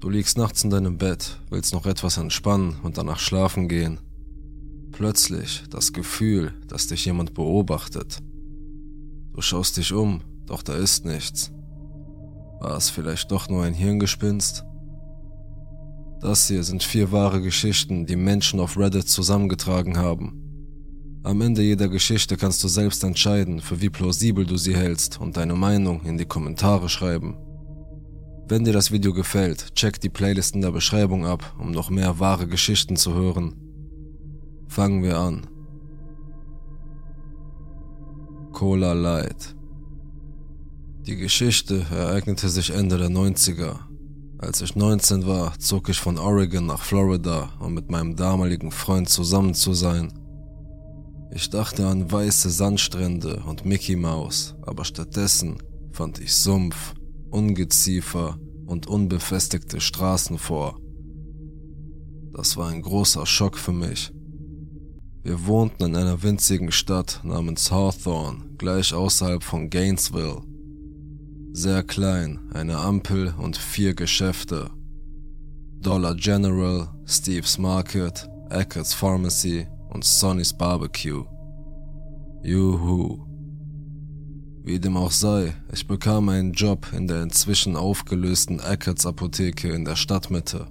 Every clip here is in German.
Du liegst nachts in deinem Bett, willst noch etwas entspannen und danach schlafen gehen. Plötzlich das Gefühl, dass dich jemand beobachtet. Du schaust dich um, doch da ist nichts. War es vielleicht doch nur ein Hirngespinst? Das hier sind vier wahre Geschichten, die Menschen auf Reddit zusammengetragen haben. Am Ende jeder Geschichte kannst du selbst entscheiden, für wie plausibel du sie hältst und deine Meinung in die Kommentare schreiben. Wenn dir das Video gefällt, check die Playlist in der Beschreibung ab, um noch mehr wahre Geschichten zu hören. Fangen wir an. Cola Light Die Geschichte ereignete sich Ende der 90er als ich 19 war, zog ich von Oregon nach Florida, um mit meinem damaligen Freund zusammen zu sein. Ich dachte an weiße Sandstrände und Mickey Mouse, aber stattdessen fand ich Sumpf, Ungeziefer und unbefestigte Straßen vor. Das war ein großer Schock für mich. Wir wohnten in einer winzigen Stadt namens Hawthorne, gleich außerhalb von Gainesville. Sehr klein, eine Ampel und vier Geschäfte. Dollar General, Steve's Market, Eckert's Pharmacy und Sonny's Barbecue. Juhu. Wie dem auch sei, ich bekam einen Job in der inzwischen aufgelösten Eckert's Apotheke in der Stadtmitte.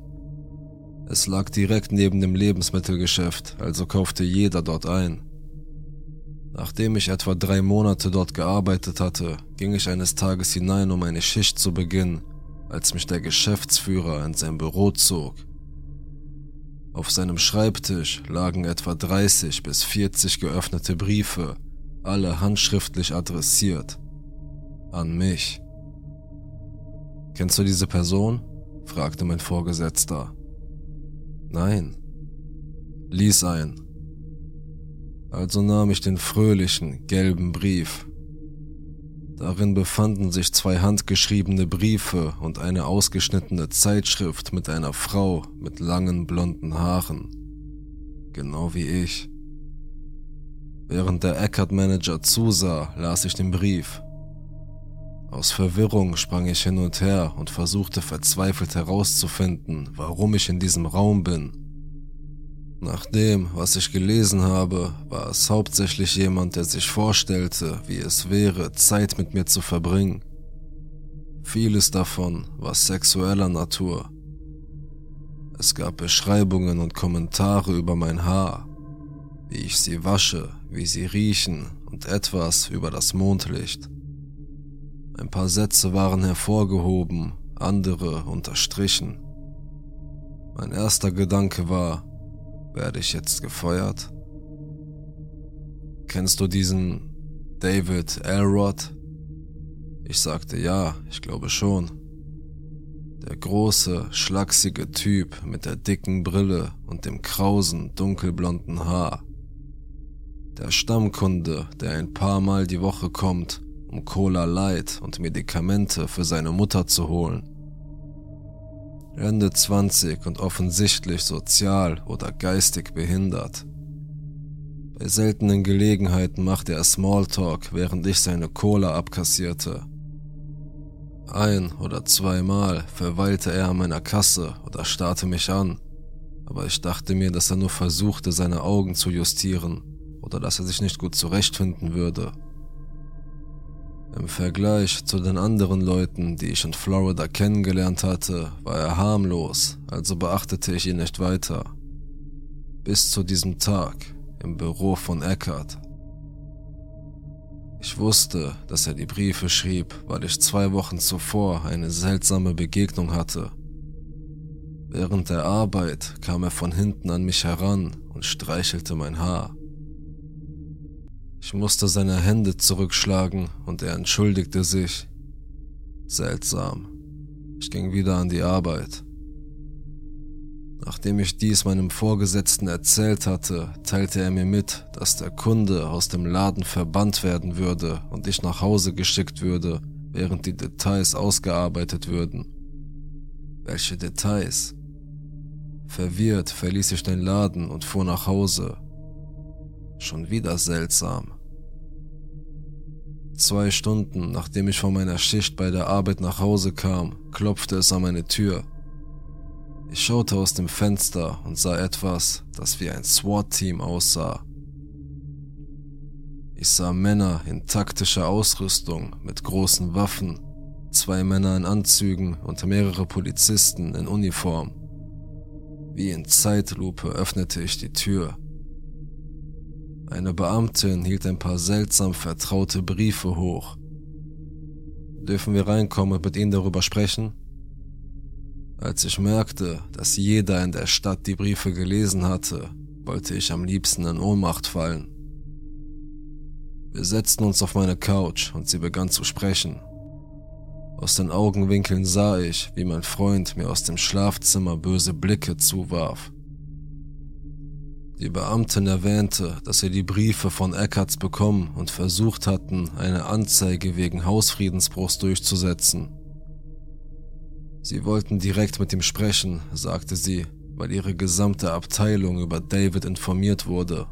Es lag direkt neben dem Lebensmittelgeschäft, also kaufte jeder dort ein. Nachdem ich etwa drei Monate dort gearbeitet hatte, ging ich eines Tages hinein, um eine Schicht zu beginnen, als mich der Geschäftsführer in sein Büro zog. Auf seinem Schreibtisch lagen etwa 30 bis 40 geöffnete Briefe, alle handschriftlich adressiert. An mich. Kennst du diese Person? fragte mein Vorgesetzter. Nein. Lies ein, also nahm ich den fröhlichen, gelben Brief. Darin befanden sich zwei handgeschriebene Briefe und eine ausgeschnittene Zeitschrift mit einer Frau mit langen blonden Haaren. Genau wie ich. Während der Eckert-Manager zusah, las ich den Brief. Aus Verwirrung sprang ich hin und her und versuchte verzweifelt herauszufinden, warum ich in diesem Raum bin nach dem, was ich gelesen habe, war es hauptsächlich jemand, der sich vorstellte, wie es wäre, Zeit mit mir zu verbringen. Vieles davon war sexueller Natur. Es gab Beschreibungen und Kommentare über mein Haar, wie ich sie wasche, wie sie riechen und etwas über das Mondlicht. Ein paar Sätze waren hervorgehoben, andere unterstrichen. Mein erster Gedanke war, werde ich jetzt gefeuert? Kennst du diesen David Elrod? Ich sagte ja, ich glaube schon. Der große, schlachsige Typ mit der dicken Brille und dem krausen, dunkelblonden Haar. Der Stammkunde, der ein paar Mal die Woche kommt, um Cola Light und Medikamente für seine Mutter zu holen. Ende 20 und offensichtlich sozial oder geistig behindert. Bei seltenen Gelegenheiten machte er Smalltalk, während ich seine Cola abkassierte. Ein oder zweimal verweilte er an meiner Kasse oder starrte mich an, aber ich dachte mir, dass er nur versuchte, seine Augen zu justieren oder dass er sich nicht gut zurechtfinden würde. Im Vergleich zu den anderen Leuten, die ich in Florida kennengelernt hatte, war er harmlos, also beachtete ich ihn nicht weiter. Bis zu diesem Tag im Büro von Eckart. Ich wusste, dass er die Briefe schrieb, weil ich zwei Wochen zuvor eine seltsame Begegnung hatte. Während der Arbeit kam er von hinten an mich heran und streichelte mein Haar. Ich musste seine Hände zurückschlagen und er entschuldigte sich. Seltsam. Ich ging wieder an die Arbeit. Nachdem ich dies meinem Vorgesetzten erzählt hatte, teilte er mir mit, dass der Kunde aus dem Laden verbannt werden würde und ich nach Hause geschickt würde, während die Details ausgearbeitet würden. Welche Details? Verwirrt verließ ich den Laden und fuhr nach Hause. Schon wieder seltsam. Zwei Stunden nachdem ich von meiner Schicht bei der Arbeit nach Hause kam, klopfte es an meine Tür. Ich schaute aus dem Fenster und sah etwas, das wie ein SWAT-Team aussah. Ich sah Männer in taktischer Ausrüstung mit großen Waffen, zwei Männer in Anzügen und mehrere Polizisten in Uniform. Wie in Zeitlupe öffnete ich die Tür. Eine Beamtin hielt ein paar seltsam vertraute Briefe hoch. Dürfen wir reinkommen und mit Ihnen darüber sprechen? Als ich merkte, dass jeder in der Stadt die Briefe gelesen hatte, wollte ich am liebsten in Ohnmacht fallen. Wir setzten uns auf meine Couch und sie begann zu sprechen. Aus den Augenwinkeln sah ich, wie mein Freund mir aus dem Schlafzimmer böse Blicke zuwarf. Die Beamtin erwähnte, dass sie die Briefe von Eckarts bekommen und versucht hatten, eine Anzeige wegen Hausfriedensbruchs durchzusetzen. Sie wollten direkt mit ihm sprechen, sagte sie, weil ihre gesamte Abteilung über David informiert wurde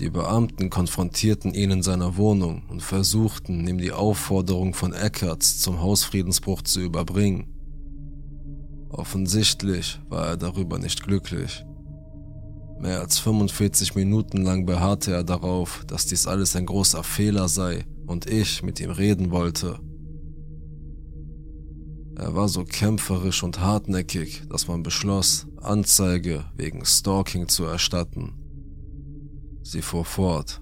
die Beamten konfrontierten ihn in seiner Wohnung und versuchten, ihm die Aufforderung von Eckerts zum Hausfriedensbruch zu überbringen. Offensichtlich war er darüber nicht glücklich. Mehr als 45 Minuten lang beharrte er darauf, dass dies alles ein großer Fehler sei und ich mit ihm reden wollte. Er war so kämpferisch und hartnäckig, dass man beschloss, Anzeige wegen Stalking zu erstatten. Sie fuhr fort.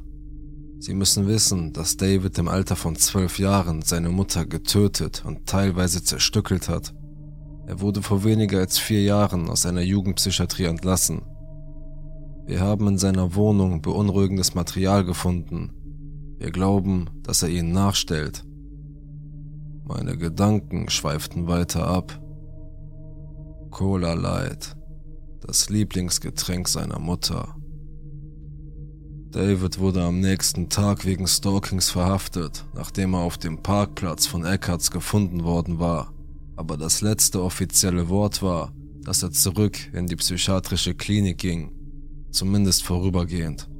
Sie müssen wissen, dass David im Alter von zwölf Jahren seine Mutter getötet und teilweise zerstückelt hat. Er wurde vor weniger als vier Jahren aus einer Jugendpsychiatrie entlassen. Wir haben in seiner Wohnung beunruhigendes Material gefunden. Wir glauben, dass er ihnen nachstellt. Meine Gedanken schweiften weiter ab. Cola Light, das Lieblingsgetränk seiner Mutter. David wurde am nächsten Tag wegen Stalkings verhaftet, nachdem er auf dem Parkplatz von Eckarts gefunden worden war. Aber das letzte offizielle Wort war, dass er zurück in die psychiatrische Klinik ging, zumindest vorübergehend.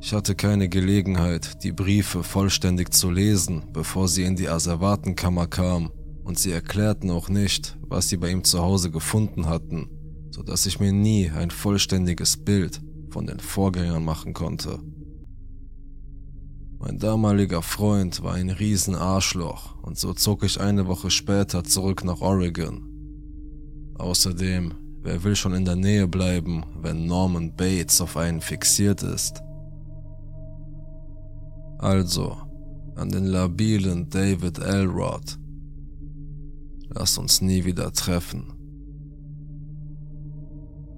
Ich hatte keine Gelegenheit, die Briefe vollständig zu lesen, bevor sie in die Asservatenkammer kamen, und sie erklärten auch nicht, was sie bei ihm zu Hause gefunden hatten, so dass ich mir nie ein vollständiges Bild von den Vorgängern machen konnte. Mein damaliger Freund war ein Riesenarschloch und so zog ich eine Woche später zurück nach Oregon. Außerdem, wer will schon in der Nähe bleiben, wenn Norman Bates auf einen fixiert ist? Also, an den labilen David Elrod. Lass uns nie wieder treffen.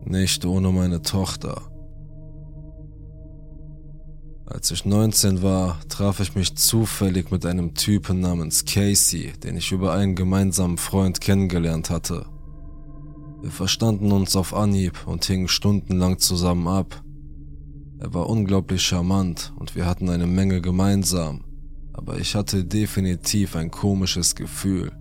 Nicht ohne meine Tochter. Als ich 19 war, traf ich mich zufällig mit einem Typen namens Casey, den ich über einen gemeinsamen Freund kennengelernt hatte. Wir verstanden uns auf Anhieb und hingen stundenlang zusammen ab. Er war unglaublich charmant und wir hatten eine Menge gemeinsam, aber ich hatte definitiv ein komisches Gefühl.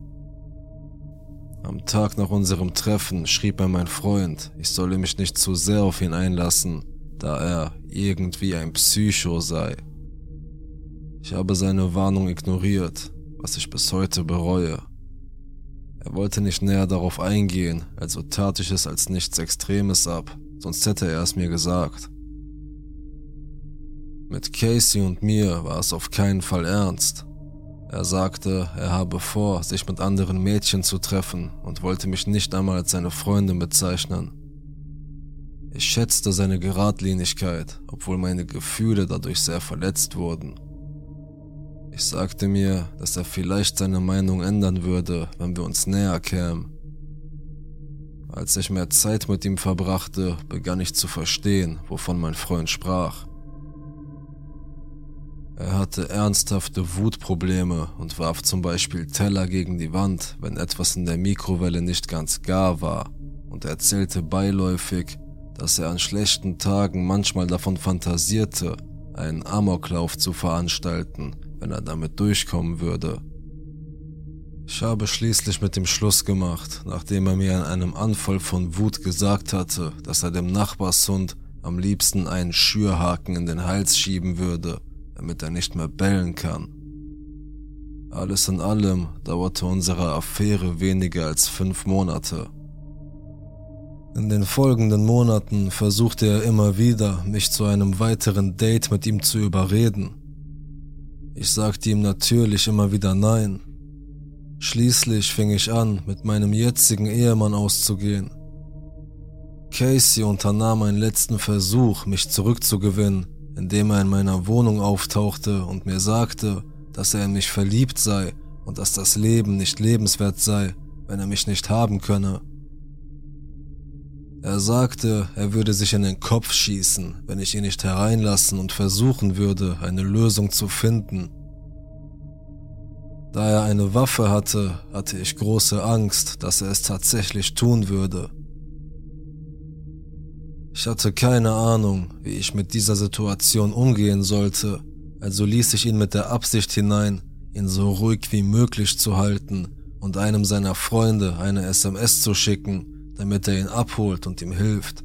Am Tag nach unserem Treffen schrieb er mein Freund, ich solle mich nicht zu sehr auf ihn einlassen, da er irgendwie ein Psycho sei. Ich habe seine Warnung ignoriert, was ich bis heute bereue. Er wollte nicht näher darauf eingehen, also tat ich es als nichts Extremes ab, sonst hätte er es mir gesagt. Mit Casey und mir war es auf keinen Fall ernst. Er sagte, er habe vor, sich mit anderen Mädchen zu treffen und wollte mich nicht einmal als seine Freundin bezeichnen. Ich schätzte seine Geradlinigkeit, obwohl meine Gefühle dadurch sehr verletzt wurden. Ich sagte mir, dass er vielleicht seine Meinung ändern würde, wenn wir uns näher kämen. Als ich mehr Zeit mit ihm verbrachte, begann ich zu verstehen, wovon mein Freund sprach. Er hatte ernsthafte Wutprobleme und warf zum Beispiel Teller gegen die Wand, wenn etwas in der Mikrowelle nicht ganz gar war, und erzählte beiläufig, dass er an schlechten Tagen manchmal davon fantasierte, einen Amoklauf zu veranstalten, wenn er damit durchkommen würde. Ich habe schließlich mit dem Schluss gemacht, nachdem er mir in einem Anfall von Wut gesagt hatte, dass er dem Nachbarshund am liebsten einen Schürhaken in den Hals schieben würde, damit er nicht mehr bellen kann. Alles in allem dauerte unsere Affäre weniger als fünf Monate. In den folgenden Monaten versuchte er immer wieder, mich zu einem weiteren Date mit ihm zu überreden. Ich sagte ihm natürlich immer wieder Nein. Schließlich fing ich an, mit meinem jetzigen Ehemann auszugehen. Casey unternahm einen letzten Versuch, mich zurückzugewinnen, indem er in meiner Wohnung auftauchte und mir sagte, dass er in mich verliebt sei und dass das Leben nicht lebenswert sei, wenn er mich nicht haben könne. Er sagte, er würde sich in den Kopf schießen, wenn ich ihn nicht hereinlassen und versuchen würde, eine Lösung zu finden. Da er eine Waffe hatte, hatte ich große Angst, dass er es tatsächlich tun würde. Ich hatte keine Ahnung, wie ich mit dieser Situation umgehen sollte, also ließ ich ihn mit der Absicht hinein, ihn so ruhig wie möglich zu halten und einem seiner Freunde eine SMS zu schicken, damit er ihn abholt und ihm hilft.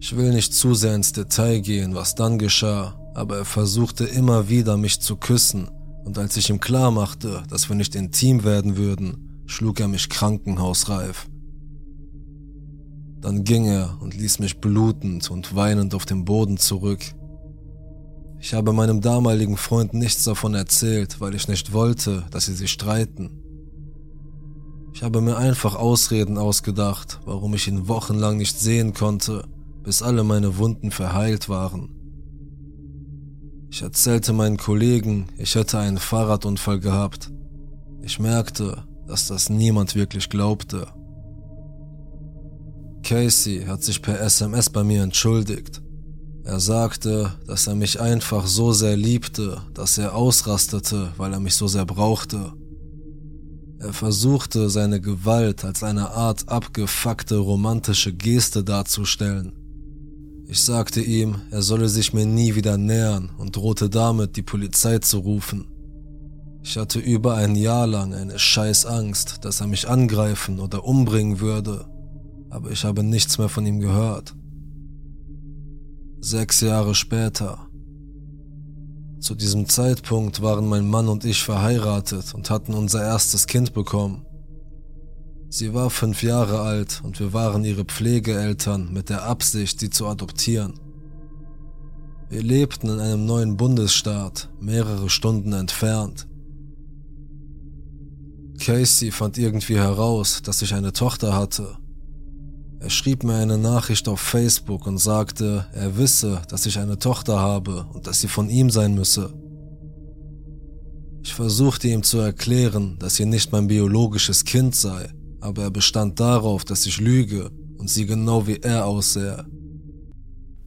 Ich will nicht zu sehr ins Detail gehen, was dann geschah, aber er versuchte immer wieder mich zu küssen und als ich ihm klar machte, dass wir nicht intim werden würden, schlug er mich krankenhausreif. Dann ging er und ließ mich blutend und weinend auf dem Boden zurück. Ich habe meinem damaligen Freund nichts davon erzählt, weil ich nicht wollte, dass sie sich streiten. Ich habe mir einfach Ausreden ausgedacht, warum ich ihn wochenlang nicht sehen konnte, bis alle meine Wunden verheilt waren. Ich erzählte meinen Kollegen, ich hätte einen Fahrradunfall gehabt. Ich merkte, dass das niemand wirklich glaubte. Casey hat sich per SMS bei mir entschuldigt. Er sagte, dass er mich einfach so sehr liebte, dass er ausrastete, weil er mich so sehr brauchte. Er versuchte, seine Gewalt als eine Art abgefuckte romantische Geste darzustellen. Ich sagte ihm, er solle sich mir nie wieder nähern und drohte damit, die Polizei zu rufen. Ich hatte über ein Jahr lang eine scheiß Angst, dass er mich angreifen oder umbringen würde, aber ich habe nichts mehr von ihm gehört. Sechs Jahre später, zu diesem Zeitpunkt waren mein Mann und ich verheiratet und hatten unser erstes Kind bekommen. Sie war fünf Jahre alt und wir waren ihre Pflegeeltern mit der Absicht, sie zu adoptieren. Wir lebten in einem neuen Bundesstaat, mehrere Stunden entfernt. Casey fand irgendwie heraus, dass ich eine Tochter hatte er schrieb mir eine Nachricht auf Facebook und sagte, er wisse, dass ich eine Tochter habe und dass sie von ihm sein müsse. Ich versuchte ihm zu erklären, dass sie nicht mein biologisches Kind sei, aber er bestand darauf, dass ich lüge und sie genau wie er aussähe.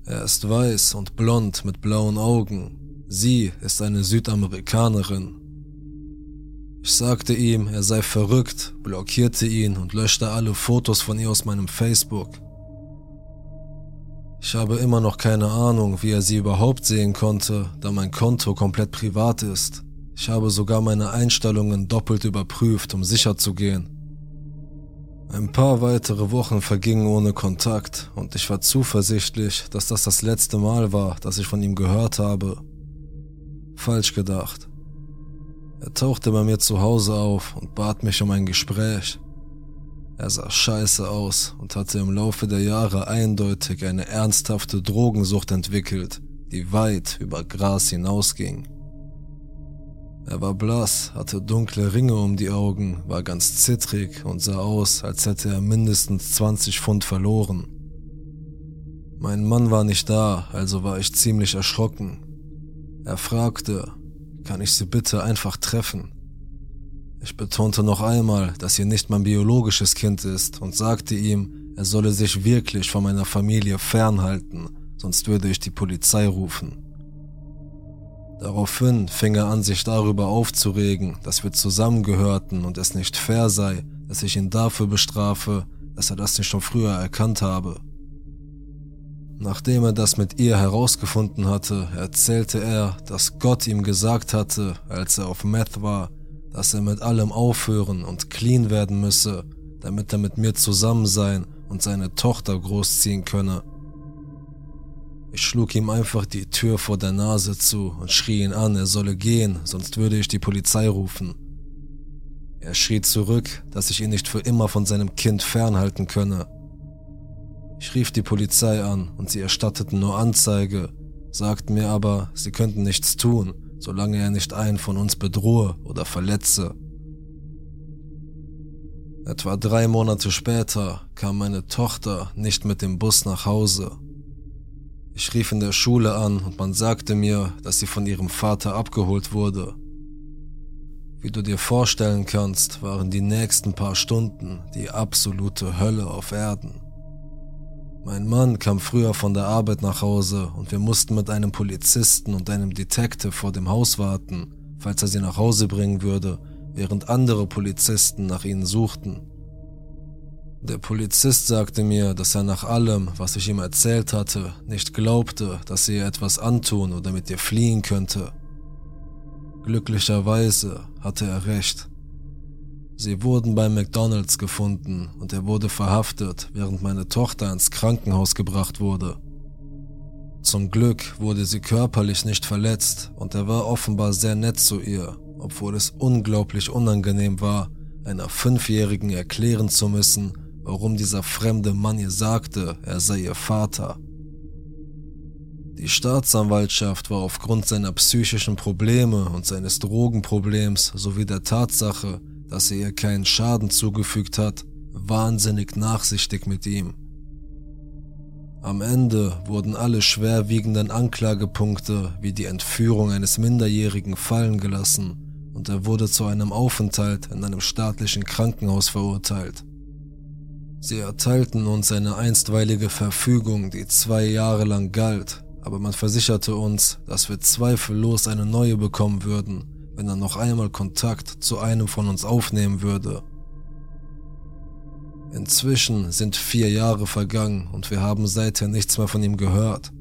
Er ist weiß und blond mit blauen Augen. Sie ist eine Südamerikanerin ich sagte ihm, er sei verrückt, blockierte ihn und löschte alle Fotos von ihr aus meinem Facebook. Ich habe immer noch keine Ahnung, wie er sie überhaupt sehen konnte, da mein Konto komplett privat ist. Ich habe sogar meine Einstellungen doppelt überprüft, um sicher zu gehen. Ein paar weitere Wochen vergingen ohne Kontakt und ich war zuversichtlich, dass das das letzte Mal war, dass ich von ihm gehört habe. Falsch gedacht. Er tauchte bei mir zu Hause auf und bat mich um ein Gespräch. Er sah scheiße aus und hatte im Laufe der Jahre eindeutig eine ernsthafte Drogensucht entwickelt, die weit über Gras hinausging. Er war blass, hatte dunkle Ringe um die Augen, war ganz zittrig und sah aus, als hätte er mindestens 20 Pfund verloren. Mein Mann war nicht da, also war ich ziemlich erschrocken. Er fragte, kann ich Sie bitte einfach treffen? Ich betonte noch einmal, dass sie nicht mein biologisches Kind ist und sagte ihm, er solle sich wirklich von meiner Familie fernhalten, sonst würde ich die Polizei rufen. Daraufhin fing er an, sich darüber aufzuregen, dass wir zusammengehörten und es nicht fair sei, dass ich ihn dafür bestrafe, dass er das nicht schon früher erkannt habe. Nachdem er das mit ihr herausgefunden hatte, erzählte er, dass Gott ihm gesagt hatte, als er auf Meth war, dass er mit allem aufhören und clean werden müsse, damit er mit mir zusammen sein und seine Tochter großziehen könne. Ich schlug ihm einfach die Tür vor der Nase zu und schrie ihn an, er solle gehen, sonst würde ich die Polizei rufen. Er schrie zurück, dass ich ihn nicht für immer von seinem Kind fernhalten könne. Ich rief die Polizei an und sie erstatteten nur Anzeige, sagten mir aber, sie könnten nichts tun, solange er nicht einen von uns bedrohe oder verletze. Etwa drei Monate später kam meine Tochter nicht mit dem Bus nach Hause. Ich rief in der Schule an und man sagte mir, dass sie von ihrem Vater abgeholt wurde. Wie du dir vorstellen kannst, waren die nächsten paar Stunden die absolute Hölle auf Erden. Mein Mann kam früher von der Arbeit nach Hause und wir mussten mit einem Polizisten und einem Detective vor dem Haus warten, falls er sie nach Hause bringen würde, während andere Polizisten nach ihnen suchten. Der Polizist sagte mir, dass er nach allem, was ich ihm erzählt hatte, nicht glaubte, dass sie ihr etwas antun oder mit ihr fliehen könnte. Glücklicherweise hatte er recht. Sie wurden bei McDonald's gefunden und er wurde verhaftet, während meine Tochter ins Krankenhaus gebracht wurde. Zum Glück wurde sie körperlich nicht verletzt und er war offenbar sehr nett zu ihr, obwohl es unglaublich unangenehm war, einer Fünfjährigen erklären zu müssen, warum dieser fremde Mann ihr sagte, er sei ihr Vater. Die Staatsanwaltschaft war aufgrund seiner psychischen Probleme und seines Drogenproblems sowie der Tatsache, dass er ihr keinen Schaden zugefügt hat, wahnsinnig nachsichtig mit ihm. Am Ende wurden alle schwerwiegenden Anklagepunkte wie die Entführung eines Minderjährigen fallen gelassen und er wurde zu einem Aufenthalt in einem staatlichen Krankenhaus verurteilt. Sie erteilten uns eine einstweilige Verfügung, die zwei Jahre lang galt, aber man versicherte uns, dass wir zweifellos eine neue bekommen würden, wenn er noch einmal Kontakt zu einem von uns aufnehmen würde. Inzwischen sind vier Jahre vergangen und wir haben seither nichts mehr von ihm gehört.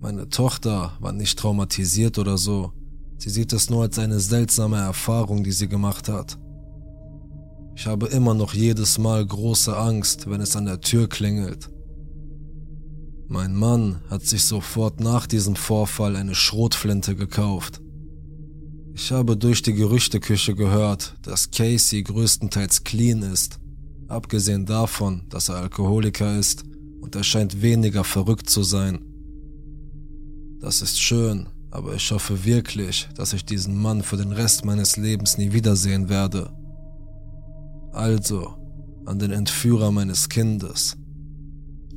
Meine Tochter war nicht traumatisiert oder so. Sie sieht es nur als eine seltsame Erfahrung, die sie gemacht hat. Ich habe immer noch jedes Mal große Angst, wenn es an der Tür klingelt. Mein Mann hat sich sofort nach diesem Vorfall eine Schrotflinte gekauft. Ich habe durch die Gerüchteküche gehört, dass Casey größtenteils clean ist, abgesehen davon, dass er Alkoholiker ist und er scheint weniger verrückt zu sein. Das ist schön, aber ich hoffe wirklich, dass ich diesen Mann für den Rest meines Lebens nie wiedersehen werde. Also, an den Entführer meines Kindes.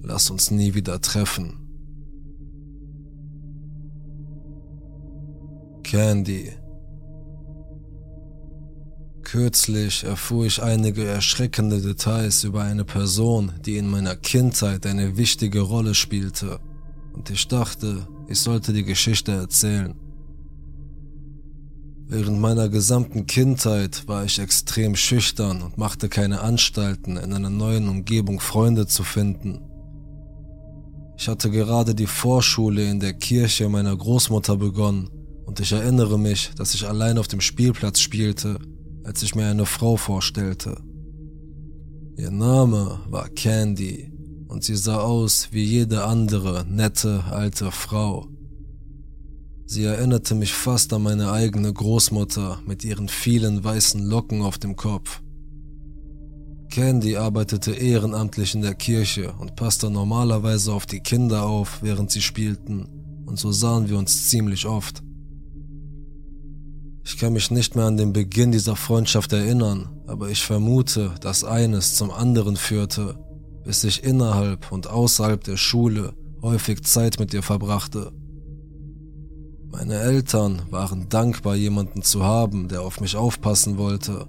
Lass uns nie wieder treffen. Candy Kürzlich erfuhr ich einige erschreckende Details über eine Person, die in meiner Kindheit eine wichtige Rolle spielte, und ich dachte, ich sollte die Geschichte erzählen. Während meiner gesamten Kindheit war ich extrem schüchtern und machte keine Anstalten, in einer neuen Umgebung Freunde zu finden. Ich hatte gerade die Vorschule in der Kirche meiner Großmutter begonnen und ich erinnere mich, dass ich allein auf dem Spielplatz spielte als ich mir eine Frau vorstellte. Ihr Name war Candy und sie sah aus wie jede andere nette alte Frau. Sie erinnerte mich fast an meine eigene Großmutter mit ihren vielen weißen Locken auf dem Kopf. Candy arbeitete ehrenamtlich in der Kirche und passte normalerweise auf die Kinder auf, während sie spielten, und so sahen wir uns ziemlich oft. Ich kann mich nicht mehr an den Beginn dieser Freundschaft erinnern, aber ich vermute, dass eines zum anderen führte, bis ich innerhalb und außerhalb der Schule häufig Zeit mit ihr verbrachte. Meine Eltern waren dankbar, jemanden zu haben, der auf mich aufpassen wollte,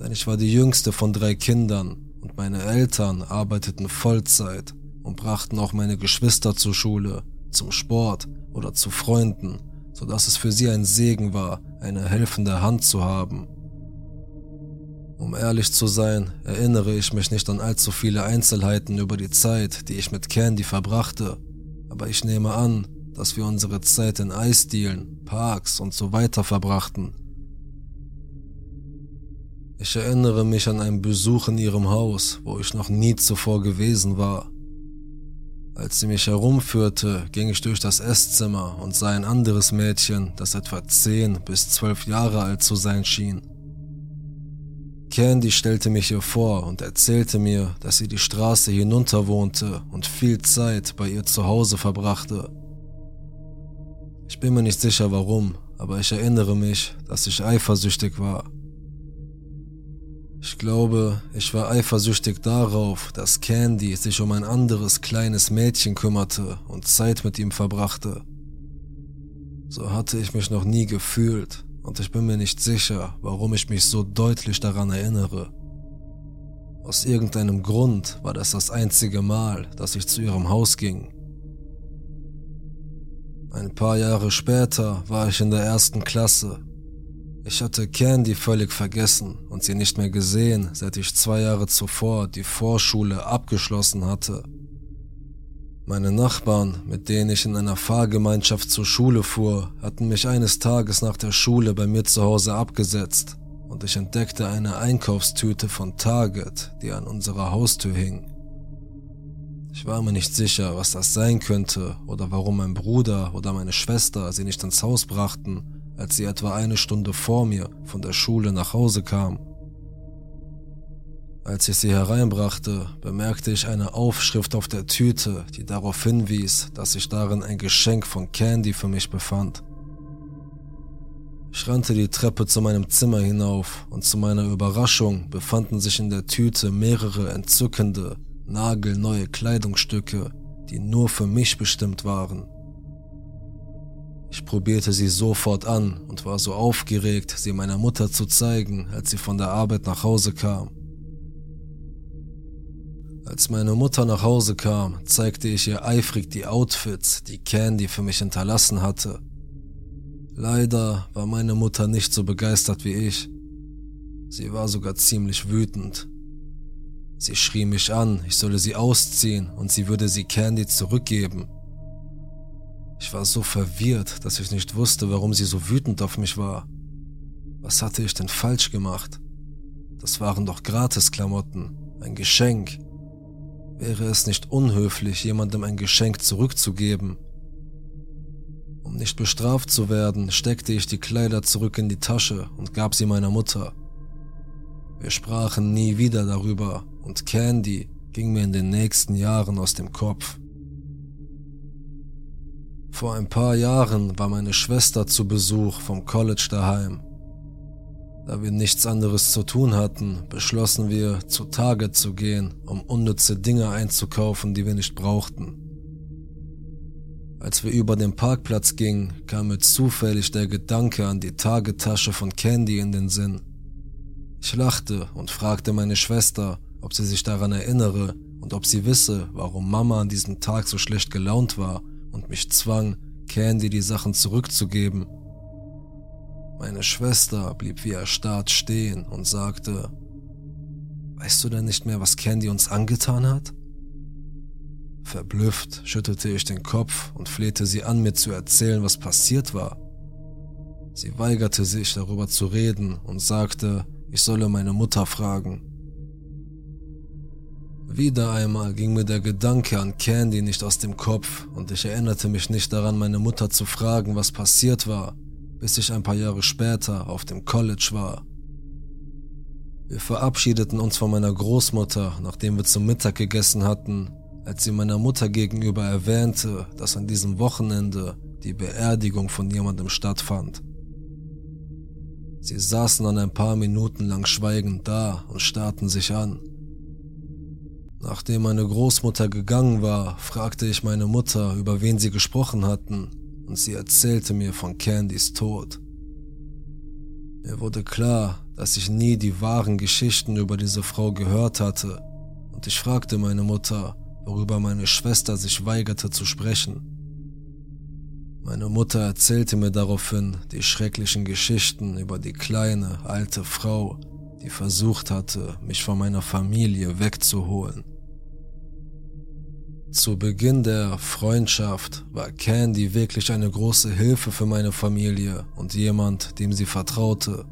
denn ich war die jüngste von drei Kindern und meine Eltern arbeiteten Vollzeit und brachten auch meine Geschwister zur Schule, zum Sport oder zu Freunden sodass es für sie ein Segen war, eine helfende Hand zu haben. Um ehrlich zu sein, erinnere ich mich nicht an allzu viele Einzelheiten über die Zeit, die ich mit Candy verbrachte, aber ich nehme an, dass wir unsere Zeit in Eisdielen, Parks und so weiter verbrachten. Ich erinnere mich an einen Besuch in ihrem Haus, wo ich noch nie zuvor gewesen war. Als sie mich herumführte, ging ich durch das Esszimmer und sah ein anderes Mädchen, das etwa zehn bis zwölf Jahre alt zu sein schien. Candy stellte mich ihr vor und erzählte mir, dass sie die Straße hinunter wohnte und viel Zeit bei ihr zu Hause verbrachte. Ich bin mir nicht sicher warum, aber ich erinnere mich, dass ich eifersüchtig war. Ich glaube, ich war eifersüchtig darauf, dass Candy sich um ein anderes kleines Mädchen kümmerte und Zeit mit ihm verbrachte. So hatte ich mich noch nie gefühlt und ich bin mir nicht sicher, warum ich mich so deutlich daran erinnere. Aus irgendeinem Grund war das das einzige Mal, dass ich zu ihrem Haus ging. Ein paar Jahre später war ich in der ersten Klasse ich hatte Candy völlig vergessen und sie nicht mehr gesehen, seit ich zwei Jahre zuvor die Vorschule abgeschlossen hatte. Meine Nachbarn, mit denen ich in einer Fahrgemeinschaft zur Schule fuhr, hatten mich eines Tages nach der Schule bei mir zu Hause abgesetzt und ich entdeckte eine Einkaufstüte von Target, die an unserer Haustür hing. Ich war mir nicht sicher, was das sein könnte oder warum mein Bruder oder meine Schwester sie nicht ins Haus brachten als sie etwa eine Stunde vor mir von der Schule nach Hause kam. Als ich sie hereinbrachte, bemerkte ich eine Aufschrift auf der Tüte, die darauf hinwies, dass sich darin ein Geschenk von Candy für mich befand. Ich rannte die Treppe zu meinem Zimmer hinauf und zu meiner Überraschung befanden sich in der Tüte mehrere entzückende, nagelneue Kleidungsstücke, die nur für mich bestimmt waren. Ich probierte sie sofort an und war so aufgeregt, sie meiner Mutter zu zeigen, als sie von der Arbeit nach Hause kam. Als meine Mutter nach Hause kam, zeigte ich ihr eifrig die Outfits, die Candy für mich hinterlassen hatte. Leider war meine Mutter nicht so begeistert wie ich. Sie war sogar ziemlich wütend. Sie schrie mich an, ich solle sie ausziehen und sie würde sie Candy zurückgeben. Ich war so verwirrt, dass ich nicht wusste, warum sie so wütend auf mich war. Was hatte ich denn falsch gemacht? Das waren doch Gratisklamotten, ein Geschenk. Wäre es nicht unhöflich, jemandem ein Geschenk zurückzugeben? Um nicht bestraft zu werden, steckte ich die Kleider zurück in die Tasche und gab sie meiner Mutter. Wir sprachen nie wieder darüber und Candy ging mir in den nächsten Jahren aus dem Kopf. Vor ein paar Jahren war meine Schwester zu Besuch vom College daheim. Da wir nichts anderes zu tun hatten, beschlossen wir, zu Target zu gehen, um unnütze Dinge einzukaufen, die wir nicht brauchten. Als wir über den Parkplatz gingen, kam mir zufällig der Gedanke an die Tagetasche von Candy in den Sinn. Ich lachte und fragte meine Schwester, ob sie sich daran erinnere und ob sie wisse, warum Mama an diesem Tag so schlecht gelaunt war und mich zwang, Candy die Sachen zurückzugeben. Meine Schwester blieb wie erstarrt stehen und sagte, Weißt du denn nicht mehr, was Candy uns angetan hat? Verblüfft schüttelte ich den Kopf und flehte sie an, mir zu erzählen, was passiert war. Sie weigerte sich, darüber zu reden und sagte, ich solle meine Mutter fragen. Wieder einmal ging mir der Gedanke an Candy nicht aus dem Kopf und ich erinnerte mich nicht daran, meine Mutter zu fragen, was passiert war, bis ich ein paar Jahre später auf dem College war. Wir verabschiedeten uns von meiner Großmutter, nachdem wir zum Mittag gegessen hatten, als sie meiner Mutter gegenüber erwähnte, dass an diesem Wochenende die Beerdigung von jemandem stattfand. Sie saßen dann ein paar Minuten lang schweigend da und starrten sich an. Nachdem meine Großmutter gegangen war, fragte ich meine Mutter, über wen sie gesprochen hatten, und sie erzählte mir von Candys Tod. Mir wurde klar, dass ich nie die wahren Geschichten über diese Frau gehört hatte, und ich fragte meine Mutter, worüber meine Schwester sich weigerte zu sprechen. Meine Mutter erzählte mir daraufhin die schrecklichen Geschichten über die kleine, alte Frau, die versucht hatte, mich von meiner Familie wegzuholen. Zu Beginn der Freundschaft war Candy wirklich eine große Hilfe für meine Familie und jemand, dem sie vertraute.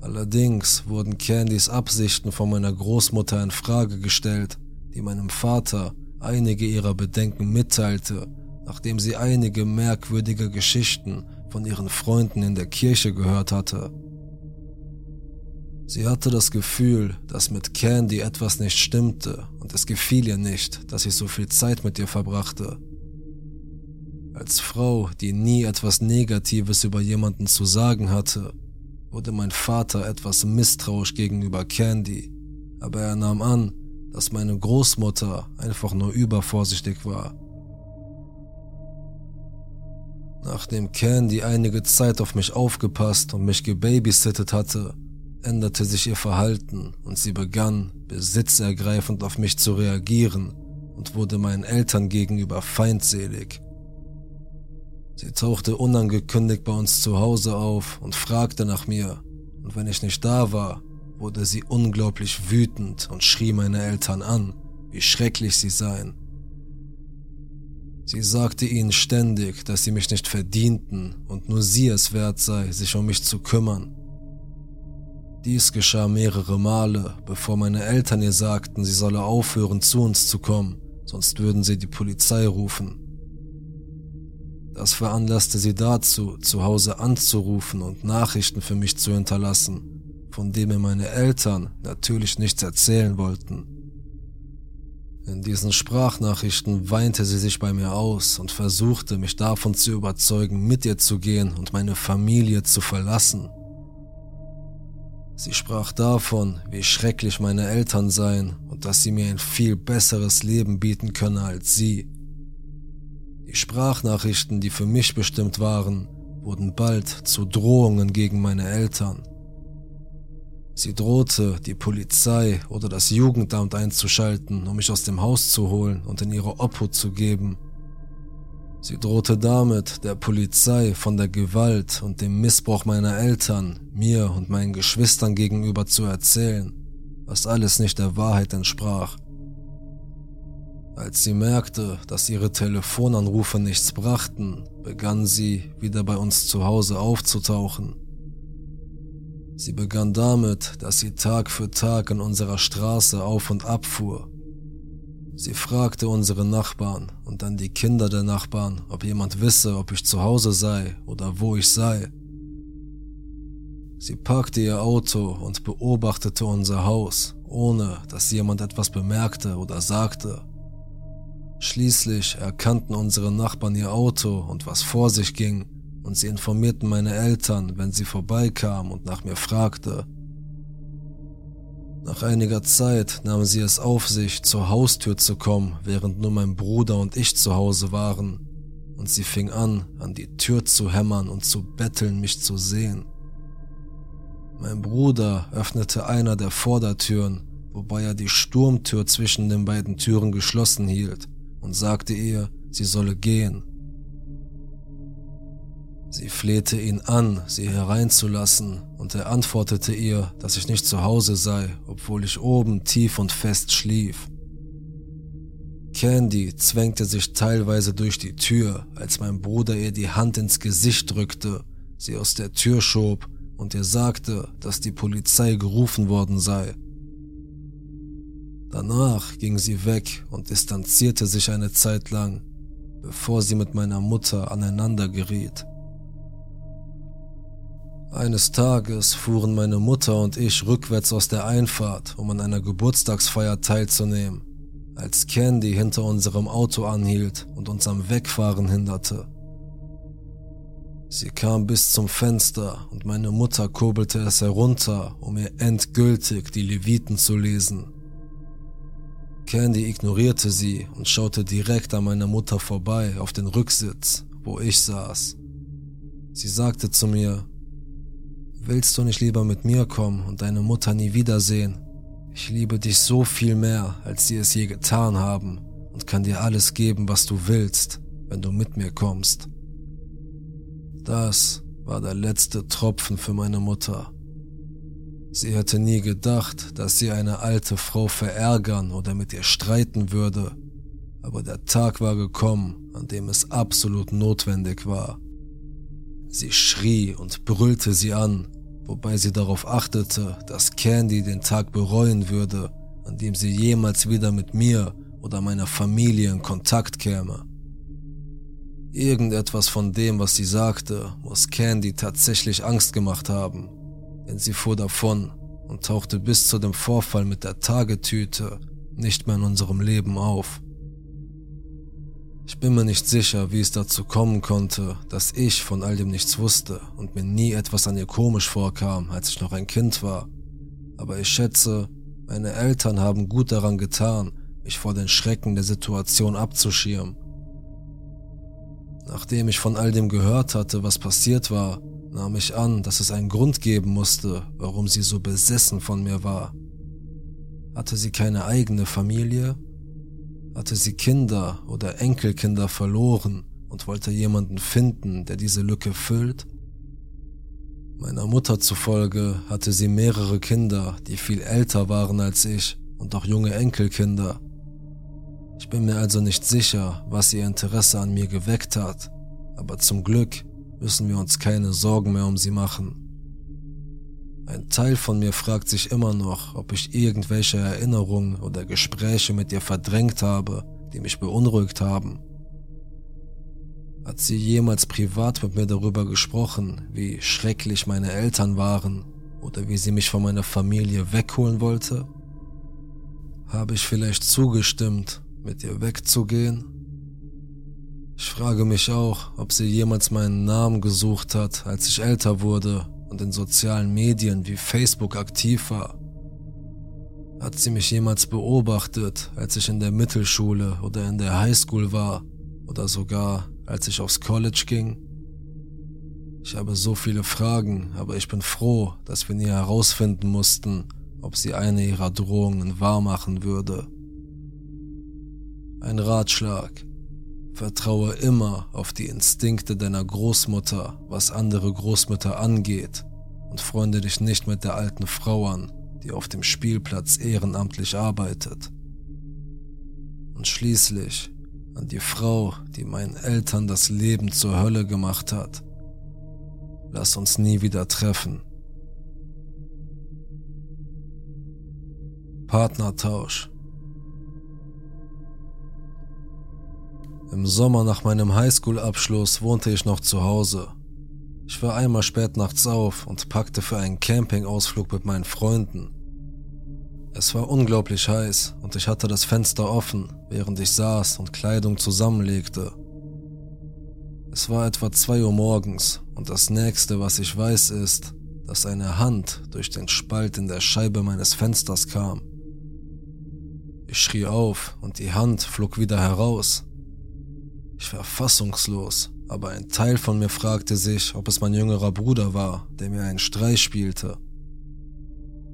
Allerdings wurden Candys Absichten von meiner Großmutter in Frage gestellt, die meinem Vater einige ihrer Bedenken mitteilte, nachdem sie einige merkwürdige Geschichten von ihren Freunden in der Kirche gehört hatte. Sie hatte das Gefühl, dass mit Candy etwas nicht stimmte und es gefiel ihr nicht, dass ich so viel Zeit mit ihr verbrachte. Als Frau, die nie etwas Negatives über jemanden zu sagen hatte, wurde mein Vater etwas misstrauisch gegenüber Candy, aber er nahm an, dass meine Großmutter einfach nur übervorsichtig war. Nachdem Candy einige Zeit auf mich aufgepasst und mich gebabysittet hatte, änderte sich ihr Verhalten und sie begann, besitzergreifend auf mich zu reagieren und wurde meinen Eltern gegenüber feindselig. Sie tauchte unangekündigt bei uns zu Hause auf und fragte nach mir, und wenn ich nicht da war, wurde sie unglaublich wütend und schrie meine Eltern an, wie schrecklich sie seien. Sie sagte ihnen ständig, dass sie mich nicht verdienten und nur sie es wert sei, sich um mich zu kümmern. Dies geschah mehrere Male, bevor meine Eltern ihr sagten, sie solle aufhören, zu uns zu kommen, sonst würden sie die Polizei rufen. Das veranlasste sie dazu, zu Hause anzurufen und Nachrichten für mich zu hinterlassen, von denen mir meine Eltern natürlich nichts erzählen wollten. In diesen Sprachnachrichten weinte sie sich bei mir aus und versuchte mich davon zu überzeugen, mit ihr zu gehen und meine Familie zu verlassen. Sie sprach davon, wie schrecklich meine Eltern seien und dass sie mir ein viel besseres Leben bieten könne als sie. Die Sprachnachrichten, die für mich bestimmt waren, wurden bald zu Drohungen gegen meine Eltern. Sie drohte, die Polizei oder das Jugendamt einzuschalten, um mich aus dem Haus zu holen und in ihre Obhut zu geben. Sie drohte damit, der Polizei von der Gewalt und dem Missbrauch meiner Eltern, mir und meinen Geschwistern gegenüber zu erzählen, was alles nicht der Wahrheit entsprach. Als sie merkte, dass ihre Telefonanrufe nichts brachten, begann sie wieder bei uns zu Hause aufzutauchen. Sie begann damit, dass sie Tag für Tag in unserer Straße auf und ab fuhr. Sie fragte unsere Nachbarn und dann die Kinder der Nachbarn, ob jemand wisse, ob ich zu Hause sei oder wo ich sei. Sie parkte ihr Auto und beobachtete unser Haus, ohne dass jemand etwas bemerkte oder sagte. Schließlich erkannten unsere Nachbarn ihr Auto und was vor sich ging, und sie informierten meine Eltern, wenn sie vorbeikam und nach mir fragte. Nach einiger Zeit nahmen sie es auf sich, zur Haustür zu kommen, während nur mein Bruder und ich zu Hause waren, und sie fing an, an die Tür zu hämmern und zu betteln, mich zu sehen. Mein Bruder öffnete einer der Vordertüren, wobei er die Sturmtür zwischen den beiden Türen geschlossen hielt und sagte ihr, sie solle gehen. Sie flehte ihn an, sie hereinzulassen, und er antwortete ihr, dass ich nicht zu Hause sei, obwohl ich oben tief und fest schlief. Candy zwängte sich teilweise durch die Tür, als mein Bruder ihr die Hand ins Gesicht drückte, sie aus der Tür schob und ihr sagte, dass die Polizei gerufen worden sei. Danach ging sie weg und distanzierte sich eine Zeit lang, bevor sie mit meiner Mutter aneinander geriet. Eines Tages fuhren meine Mutter und ich rückwärts aus der Einfahrt, um an einer Geburtstagsfeier teilzunehmen, als Candy hinter unserem Auto anhielt und uns am Wegfahren hinderte. Sie kam bis zum Fenster und meine Mutter kurbelte es herunter, um ihr endgültig die Leviten zu lesen. Candy ignorierte sie und schaute direkt an meiner Mutter vorbei auf den Rücksitz, wo ich saß. Sie sagte zu mir, Willst du nicht lieber mit mir kommen und deine Mutter nie wiedersehen? Ich liebe dich so viel mehr, als sie es je getan haben und kann dir alles geben, was du willst, wenn du mit mir kommst. Das war der letzte Tropfen für meine Mutter. Sie hätte nie gedacht, dass sie eine alte Frau verärgern oder mit ihr streiten würde, aber der Tag war gekommen, an dem es absolut notwendig war. Sie schrie und brüllte sie an, wobei sie darauf achtete, dass Candy den Tag bereuen würde, an dem sie jemals wieder mit mir oder meiner Familie in Kontakt käme. Irgendetwas von dem, was sie sagte, muss Candy tatsächlich Angst gemacht haben, denn sie fuhr davon und tauchte bis zu dem Vorfall mit der Tagetüte nicht mehr in unserem Leben auf. Ich bin mir nicht sicher, wie es dazu kommen konnte, dass ich von all dem nichts wusste und mir nie etwas an ihr komisch vorkam, als ich noch ein Kind war. Aber ich schätze, meine Eltern haben gut daran getan, mich vor den Schrecken der Situation abzuschirmen Nachdem ich von all dem gehört hatte, was passiert war, nahm ich an, dass es einen Grund geben musste, warum sie so besessen von mir war. Hatte sie keine eigene Familie? Hatte sie Kinder oder Enkelkinder verloren und wollte jemanden finden, der diese Lücke füllt? Meiner Mutter zufolge hatte sie mehrere Kinder, die viel älter waren als ich und auch junge Enkelkinder. Ich bin mir also nicht sicher, was ihr Interesse an mir geweckt hat, aber zum Glück müssen wir uns keine Sorgen mehr um sie machen. Ein Teil von mir fragt sich immer noch, ob ich irgendwelche Erinnerungen oder Gespräche mit ihr verdrängt habe, die mich beunruhigt haben. Hat sie jemals privat mit mir darüber gesprochen, wie schrecklich meine Eltern waren oder wie sie mich von meiner Familie wegholen wollte? Habe ich vielleicht zugestimmt, mit ihr wegzugehen? Ich frage mich auch, ob sie jemals meinen Namen gesucht hat, als ich älter wurde und in sozialen Medien wie Facebook aktiv war. Hat sie mich jemals beobachtet, als ich in der Mittelschule oder in der Highschool war oder sogar als ich aufs College ging? Ich habe so viele Fragen, aber ich bin froh, dass wir nie herausfinden mussten, ob sie eine ihrer Drohungen wahrmachen würde. Ein Ratschlag. Vertraue immer auf die Instinkte deiner Großmutter, was andere Großmütter angeht, und freunde dich nicht mit der alten Frau an, die auf dem Spielplatz ehrenamtlich arbeitet. Und schließlich an die Frau, die meinen Eltern das Leben zur Hölle gemacht hat. Lass uns nie wieder treffen. Partnertausch Im Sommer nach meinem Highschool-Abschluss wohnte ich noch zu Hause. Ich war einmal spät nachts auf und packte für einen Campingausflug mit meinen Freunden. Es war unglaublich heiß und ich hatte das Fenster offen, während ich saß und Kleidung zusammenlegte. Es war etwa zwei Uhr morgens und das nächste, was ich weiß, ist, dass eine Hand durch den Spalt in der Scheibe meines Fensters kam. Ich schrie auf und die Hand flog wieder heraus. Ich war fassungslos, aber ein Teil von mir fragte sich, ob es mein jüngerer Bruder war, der mir einen Streich spielte.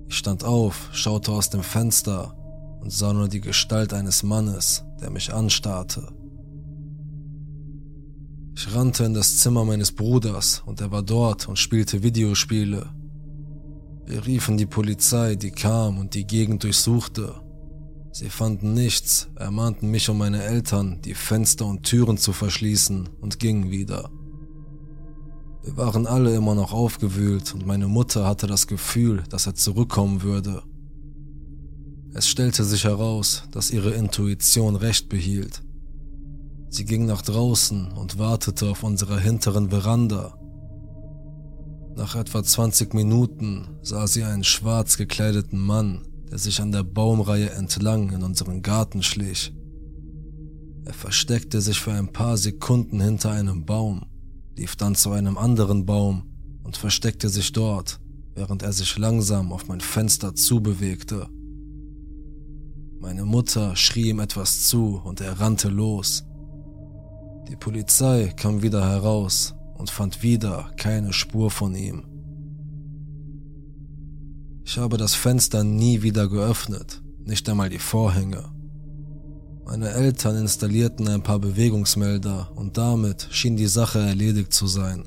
Ich stand auf, schaute aus dem Fenster und sah nur die Gestalt eines Mannes, der mich anstarrte. Ich rannte in das Zimmer meines Bruders und er war dort und spielte Videospiele. Wir riefen die Polizei, die kam und die Gegend durchsuchte. Sie fanden nichts, ermahnten mich und meine Eltern, die Fenster und Türen zu verschließen und gingen wieder. Wir waren alle immer noch aufgewühlt und meine Mutter hatte das Gefühl, dass er zurückkommen würde. Es stellte sich heraus, dass ihre Intuition recht behielt. Sie ging nach draußen und wartete auf unserer hinteren Veranda. Nach etwa 20 Minuten sah sie einen schwarz gekleideten Mann, der sich an der Baumreihe entlang in unseren Garten schlich. Er versteckte sich für ein paar Sekunden hinter einem Baum, lief dann zu einem anderen Baum und versteckte sich dort, während er sich langsam auf mein Fenster zubewegte. Meine Mutter schrie ihm etwas zu und er rannte los. Die Polizei kam wieder heraus und fand wieder keine Spur von ihm. Ich habe das Fenster nie wieder geöffnet, nicht einmal die Vorhänge. Meine Eltern installierten ein paar Bewegungsmelder und damit schien die Sache erledigt zu sein.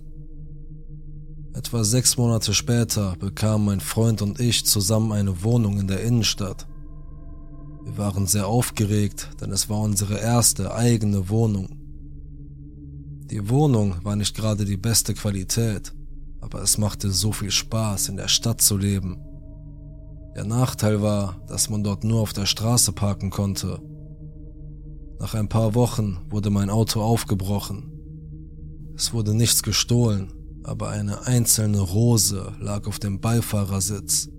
Etwa sechs Monate später bekamen mein Freund und ich zusammen eine Wohnung in der Innenstadt. Wir waren sehr aufgeregt, denn es war unsere erste eigene Wohnung. Die Wohnung war nicht gerade die beste Qualität, aber es machte so viel Spaß, in der Stadt zu leben der Nachteil war, dass man dort nur auf der Straße parken konnte. Nach ein paar Wochen wurde mein Auto aufgebrochen. Es wurde nichts gestohlen, aber eine einzelne Rose lag auf dem Beifahrersitz.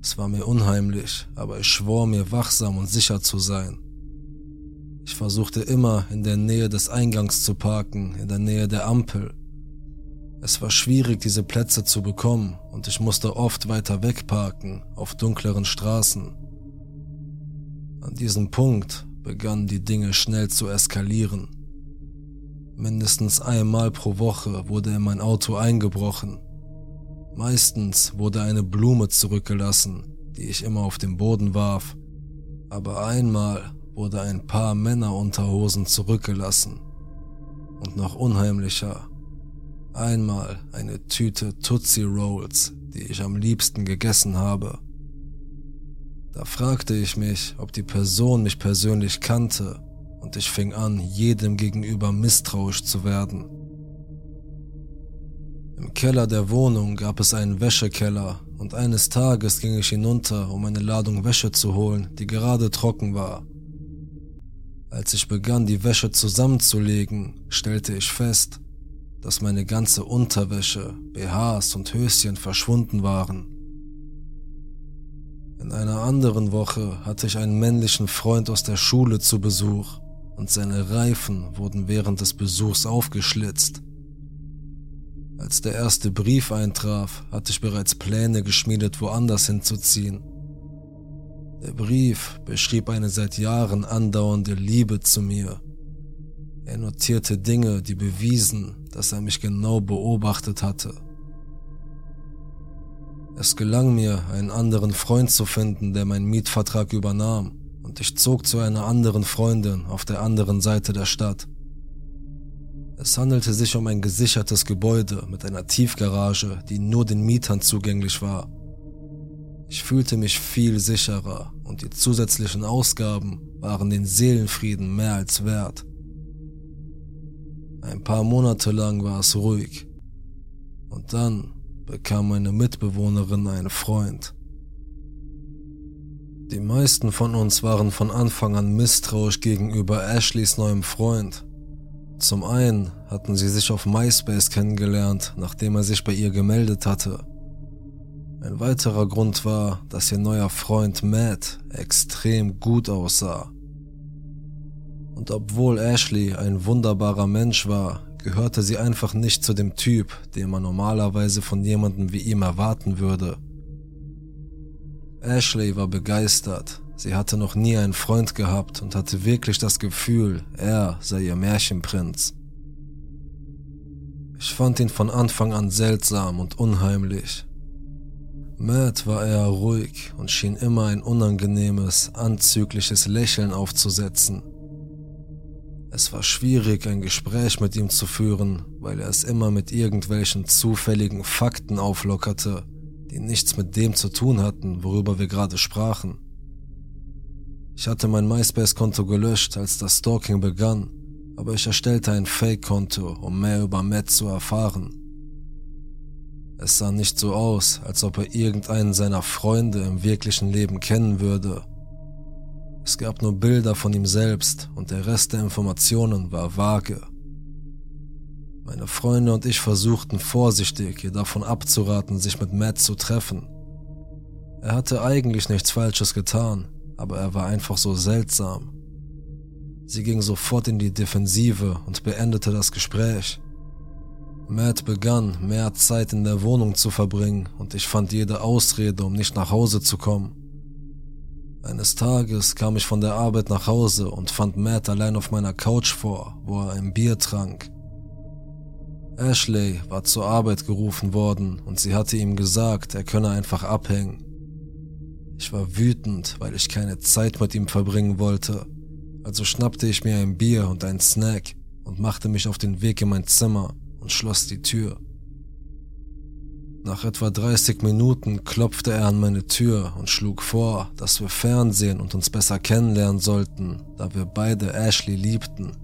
Es war mir unheimlich, aber ich schwor mir wachsam und sicher zu sein. Ich versuchte immer in der Nähe des Eingangs zu parken, in der Nähe der Ampel. Es war schwierig, diese Plätze zu bekommen und ich musste oft weiter weg parken, auf dunkleren Straßen. An diesem Punkt begannen die Dinge schnell zu eskalieren. Mindestens einmal pro Woche wurde in mein Auto eingebrochen Meistens wurde eine Blume zurückgelassen, die ich immer auf den Boden warf, aber einmal wurde ein paar Männerunterhosen zurückgelassen. Und noch unheimlicher, einmal eine Tüte Tootsie Rolls, die ich am liebsten gegessen habe. Da fragte ich mich, ob die Person mich persönlich kannte, und ich fing an, jedem gegenüber misstrauisch zu werden. Im Keller der Wohnung gab es einen Wäschekeller und eines Tages ging ich hinunter, um eine Ladung Wäsche zu holen, die gerade trocken war. Als ich begann, die Wäsche zusammenzulegen, stellte ich fest, dass meine ganze Unterwäsche, BHs und Höschen verschwunden waren. In einer anderen Woche hatte ich einen männlichen Freund aus der Schule zu Besuch und seine Reifen wurden während des Besuchs aufgeschlitzt. Als der erste Brief eintraf, hatte ich bereits Pläne geschmiedet, woanders hinzuziehen. Der Brief beschrieb eine seit Jahren andauernde Liebe zu mir. Er notierte Dinge, die bewiesen, dass er mich genau beobachtet hatte. Es gelang mir, einen anderen Freund zu finden, der meinen Mietvertrag übernahm, und ich zog zu einer anderen Freundin auf der anderen Seite der Stadt. Es handelte sich um ein gesichertes Gebäude mit einer Tiefgarage, die nur den Mietern zugänglich war. Ich fühlte mich viel sicherer und die zusätzlichen Ausgaben waren den Seelenfrieden mehr als wert. Ein paar Monate lang war es ruhig. Und dann bekam meine Mitbewohnerin einen Freund. Die meisten von uns waren von Anfang an misstrauisch gegenüber Ashleys neuem Freund zum einen hatten sie sich auf MySpace kennengelernt, nachdem er sich bei ihr gemeldet hatte. Ein weiterer Grund war, dass ihr neuer Freund Matt extrem gut aussah. Und obwohl Ashley ein wunderbarer Mensch war, gehörte sie einfach nicht zu dem Typ, den man normalerweise von jemandem wie ihm erwarten würde. Ashley war begeistert, Sie hatte noch nie einen Freund gehabt und hatte wirklich das Gefühl, er sei ihr Märchenprinz. Ich fand ihn von Anfang an seltsam und unheimlich. Matt war eher ruhig und schien immer ein unangenehmes, anzügliches Lächeln aufzusetzen. Es war schwierig, ein Gespräch mit ihm zu führen, weil er es immer mit irgendwelchen zufälligen Fakten auflockerte, die nichts mit dem zu tun hatten, worüber wir gerade sprachen. Ich hatte mein MySpace-Konto gelöscht, als das Stalking begann, aber ich erstellte ein Fake-Konto, um mehr über Matt zu erfahren. Es sah nicht so aus, als ob er irgendeinen seiner Freunde im wirklichen Leben kennen würde. Es gab nur Bilder von ihm selbst und der Rest der Informationen war vage. Meine Freunde und ich versuchten vorsichtig, ihr davon abzuraten, sich mit Matt zu treffen. Er hatte eigentlich nichts Falsches getan, aber er war einfach so seltsam. Sie ging sofort in die Defensive und beendete das Gespräch. Matt begann, mehr Zeit in der Wohnung zu verbringen und ich fand jede Ausrede, um nicht nach Hause zu kommen. Eines Tages kam ich von der Arbeit nach Hause und fand Matt allein auf meiner Couch vor, wo er ein Bier trank. Ashley war zur Arbeit gerufen worden und sie hatte ihm gesagt, er könne einfach abhängen. Ich war wütend, weil ich keine Zeit mit ihm verbringen wollte. Also schnappte ich mir ein Bier und einen Snack und machte mich auf den Weg in mein Zimmer und schloss die Tür. Nach etwa 30 Minuten klopfte er an meine Tür und schlug vor, dass wir Fernsehen und uns besser kennenlernen sollten, da wir beide Ashley liebten.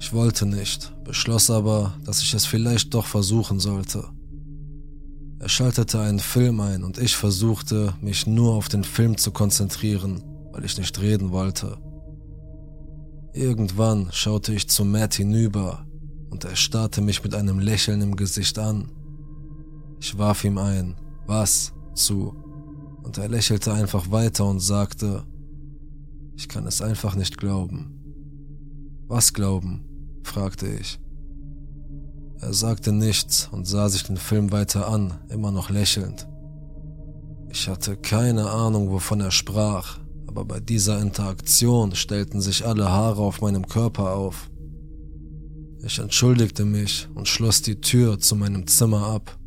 Ich wollte nicht, beschloss aber, dass ich es vielleicht doch versuchen sollte. Er schaltete einen Film ein und ich versuchte, mich nur auf den Film zu konzentrieren, weil ich nicht reden wollte. Irgendwann schaute ich zu Matt hinüber und er starrte mich mit einem Lächeln im Gesicht an. Ich warf ihm ein Was zu und er lächelte einfach weiter und sagte, ich kann es einfach nicht glauben. Was glauben? fragte ich. Er sagte nichts und sah sich den Film weiter an, immer noch lächelnd. Ich hatte keine Ahnung, wovon er sprach, aber bei dieser Interaktion stellten sich alle Haare auf meinem Körper auf. Ich entschuldigte mich und schloss die Tür zu meinem Zimmer ab.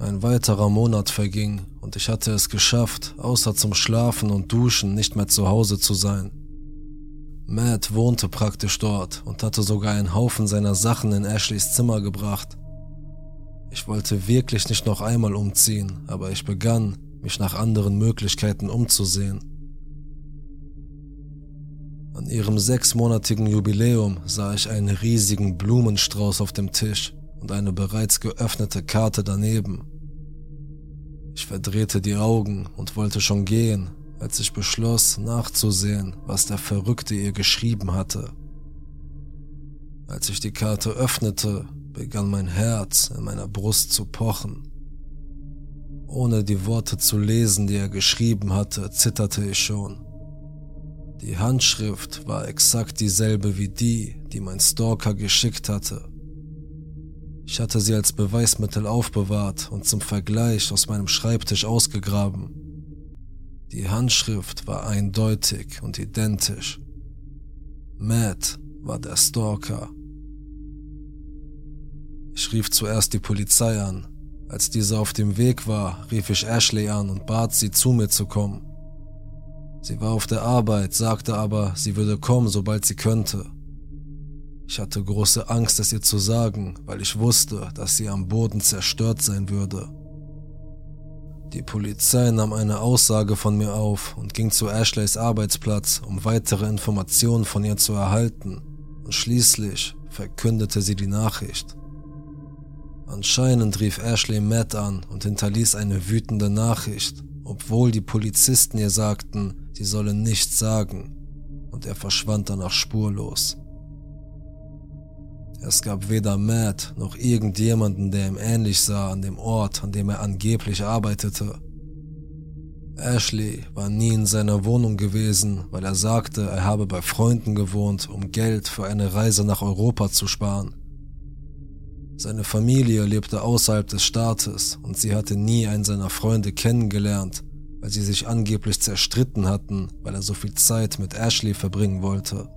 Ein weiterer Monat verging und ich hatte es geschafft, außer zum Schlafen und Duschen nicht mehr zu Hause zu sein. Matt wohnte praktisch dort und hatte sogar einen Haufen seiner Sachen in Ashleys Zimmer gebracht. Ich wollte wirklich nicht noch einmal umziehen, aber ich begann, mich nach anderen Möglichkeiten umzusehen. An ihrem sechsmonatigen Jubiläum sah ich einen riesigen Blumenstrauß auf dem Tisch und eine bereits geöffnete Karte daneben. Ich verdrehte die Augen und wollte schon gehen, als ich beschloss, nachzusehen, was der Verrückte ihr geschrieben hatte. Als ich die Karte öffnete, begann mein Herz in meiner Brust zu pochen. Ohne die Worte zu lesen, die er geschrieben hatte, zitterte ich schon. Die Handschrift war exakt dieselbe wie die, die mein Stalker geschickt hatte. Ich hatte sie als Beweismittel aufbewahrt und zum Vergleich aus meinem Schreibtisch ausgegraben. Die Handschrift war eindeutig und identisch. Matt war der Stalker. Ich rief zuerst die Polizei an. Als diese auf dem Weg war, rief ich Ashley an und bat sie, zu mir zu kommen. Sie war auf der Arbeit, sagte aber, sie würde kommen, sobald sie könnte. Ich hatte große Angst, es ihr zu sagen, weil ich wusste, dass sie am Boden zerstört sein würde. Die Polizei nahm eine Aussage von mir auf und ging zu Ashleys Arbeitsplatz, um weitere Informationen von ihr zu erhalten, und schließlich verkündete sie die Nachricht. Anscheinend rief Ashley Matt an und hinterließ eine wütende Nachricht, obwohl die Polizisten ihr sagten, sie solle nichts sagen, und er verschwand danach spurlos. Es gab weder Matt noch irgendjemanden, der ihm ähnlich sah an dem Ort, an dem er angeblich arbeitete. Ashley war nie in seiner Wohnung gewesen, weil er sagte, er habe bei Freunden gewohnt, um Geld für eine Reise nach Europa zu sparen. Seine Familie lebte außerhalb des Staates und sie hatte nie einen seiner Freunde kennengelernt, weil sie sich angeblich zerstritten hatten, weil er so viel Zeit mit Ashley verbringen wollte.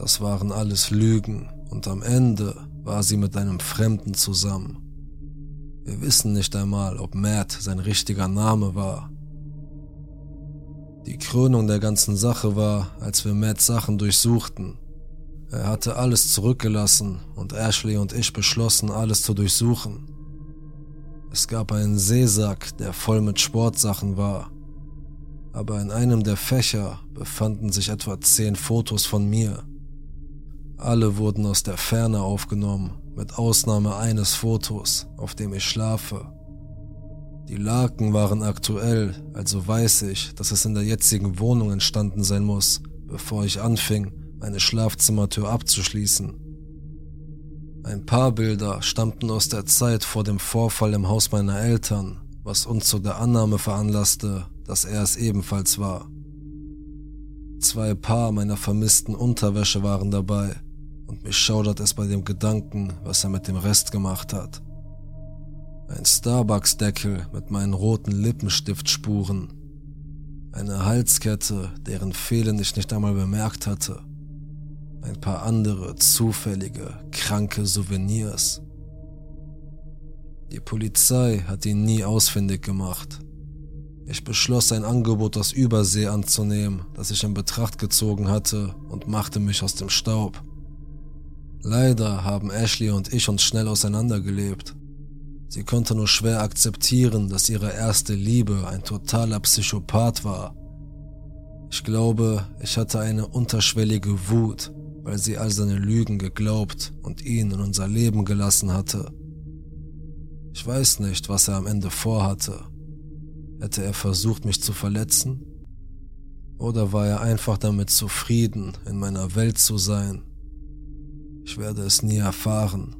Das waren alles Lügen und am Ende war sie mit einem Fremden zusammen. Wir wissen nicht einmal, ob Matt sein richtiger Name war. Die Krönung der ganzen Sache war, als wir Matts Sachen durchsuchten. Er hatte alles zurückgelassen und Ashley und ich beschlossen, alles zu durchsuchen. Es gab einen Seesack, der voll mit Sportsachen war. Aber in einem der Fächer befanden sich etwa zehn Fotos von mir. Alle wurden aus der Ferne aufgenommen, mit Ausnahme eines Fotos, auf dem ich schlafe. Die Laken waren aktuell, also weiß ich, dass es in der jetzigen Wohnung entstanden sein muss, bevor ich anfing, meine Schlafzimmertür abzuschließen. Ein paar Bilder stammten aus der Zeit vor dem Vorfall im Haus meiner Eltern, was uns zu der Annahme veranlasste, dass er es ebenfalls war. Zwei Paar meiner vermissten Unterwäsche waren dabei, und mich schaudert es bei dem Gedanken, was er mit dem Rest gemacht hat. Ein Starbucks-Deckel mit meinen roten Lippenstiftspuren. Eine Halskette, deren Fehlen ich nicht einmal bemerkt hatte. Ein paar andere zufällige, kranke Souvenirs. Die Polizei hat ihn nie ausfindig gemacht. Ich beschloss ein Angebot aus Übersee anzunehmen, das ich in Betracht gezogen hatte und machte mich aus dem Staub. Leider haben Ashley und ich uns schnell auseinandergelebt. Sie konnte nur schwer akzeptieren, dass ihre erste Liebe ein totaler Psychopath war. Ich glaube, ich hatte eine unterschwellige Wut, weil sie all seine Lügen geglaubt und ihn in unser Leben gelassen hatte. Ich weiß nicht, was er am Ende vorhatte. Hätte er versucht, mich zu verletzen? Oder war er einfach damit zufrieden, in meiner Welt zu sein? Ich werde es nie erfahren.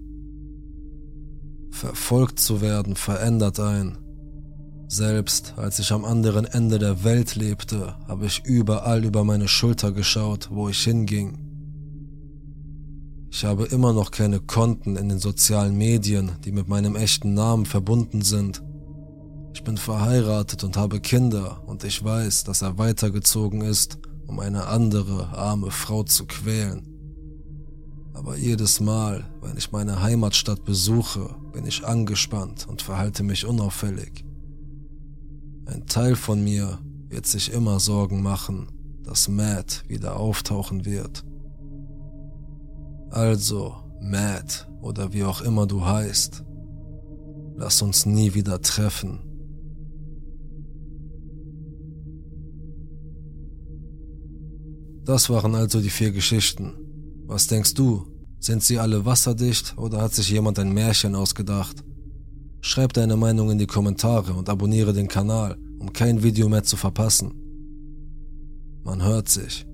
Verfolgt zu werden verändert ein. Selbst als ich am anderen Ende der Welt lebte, habe ich überall über meine Schulter geschaut, wo ich hinging. Ich habe immer noch keine Konten in den sozialen Medien, die mit meinem echten Namen verbunden sind. Ich bin verheiratet und habe Kinder und ich weiß, dass er weitergezogen ist, um eine andere arme Frau zu quälen. Aber jedes Mal, wenn ich meine Heimatstadt besuche, bin ich angespannt und verhalte mich unauffällig. Ein Teil von mir wird sich immer Sorgen machen, dass Matt wieder auftauchen wird. Also, Matt oder wie auch immer du heißt, lass uns nie wieder treffen. Das waren also die vier Geschichten. Was denkst du? Sind sie alle wasserdicht oder hat sich jemand ein Märchen ausgedacht? Schreib deine Meinung in die Kommentare und abonniere den Kanal, um kein Video mehr zu verpassen. Man hört sich.